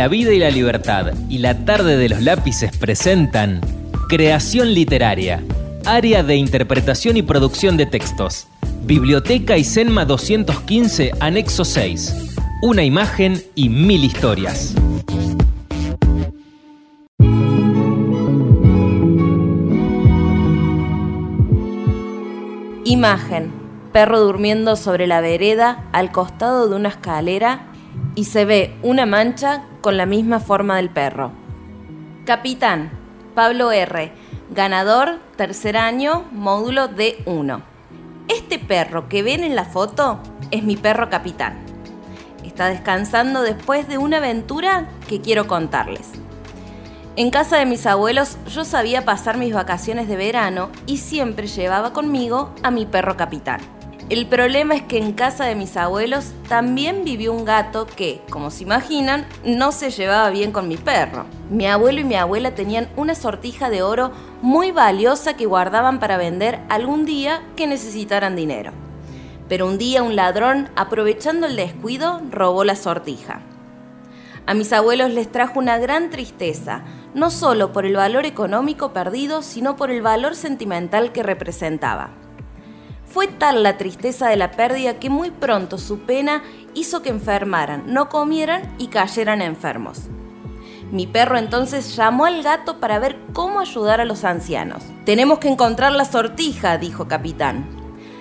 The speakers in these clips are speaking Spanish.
La vida y la libertad y la tarde de los lápices presentan Creación literaria, área de interpretación y producción de textos. Biblioteca y Senma 215, anexo 6. Una imagen y mil historias. Imagen. Perro durmiendo sobre la vereda al costado de una escalera y se ve una mancha con la misma forma del perro. Capitán, Pablo R., ganador, tercer año, módulo D1. Este perro que ven en la foto es mi perro capitán. Está descansando después de una aventura que quiero contarles. En casa de mis abuelos yo sabía pasar mis vacaciones de verano y siempre llevaba conmigo a mi perro capitán. El problema es que en casa de mis abuelos también vivió un gato que, como se imaginan, no se llevaba bien con mi perro. Mi abuelo y mi abuela tenían una sortija de oro muy valiosa que guardaban para vender algún día que necesitaran dinero. Pero un día un ladrón, aprovechando el descuido, robó la sortija. A mis abuelos les trajo una gran tristeza, no solo por el valor económico perdido, sino por el valor sentimental que representaba. Fue tal la tristeza de la pérdida que muy pronto su pena hizo que enfermaran, no comieran y cayeran enfermos. Mi perro entonces llamó al gato para ver cómo ayudar a los ancianos. Tenemos que encontrar la sortija, dijo capitán.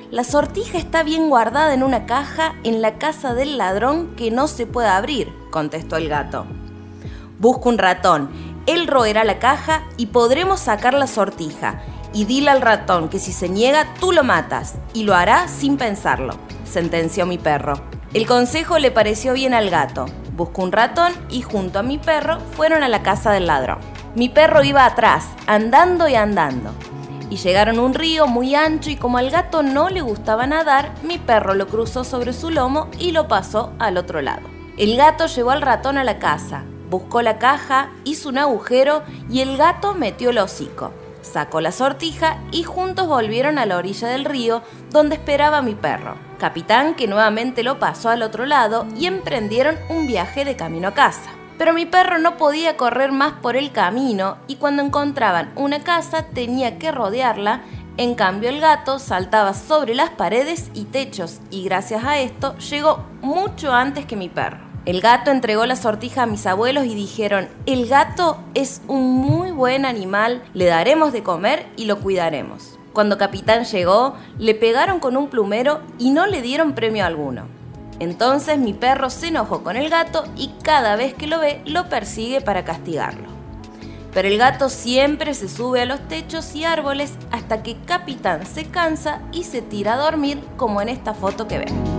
La sortija está bien guardada en una caja en la casa del ladrón que no se puede abrir, contestó el gato. Busca un ratón, él roerá la caja y podremos sacar la sortija y dile al ratón que si se niega tú lo matas y lo hará sin pensarlo, sentenció mi perro. El consejo le pareció bien al gato. Buscó un ratón y junto a mi perro fueron a la casa del ladrón. Mi perro iba atrás, andando y andando. Y llegaron a un río muy ancho y como al gato no le gustaba nadar, mi perro lo cruzó sobre su lomo y lo pasó al otro lado. El gato llevó al ratón a la casa, buscó la caja, hizo un agujero y el gato metió el hocico sacó la sortija y juntos volvieron a la orilla del río donde esperaba mi perro, capitán que nuevamente lo pasó al otro lado y emprendieron un viaje de camino a casa. Pero mi perro no podía correr más por el camino y cuando encontraban una casa tenía que rodearla, en cambio el gato saltaba sobre las paredes y techos y gracias a esto llegó mucho antes que mi perro. El gato entregó la sortija a mis abuelos y dijeron, el gato es un muy buen animal, le daremos de comer y lo cuidaremos. Cuando Capitán llegó, le pegaron con un plumero y no le dieron premio alguno. Entonces mi perro se enojó con el gato y cada vez que lo ve lo persigue para castigarlo. Pero el gato siempre se sube a los techos y árboles hasta que Capitán se cansa y se tira a dormir como en esta foto que ven.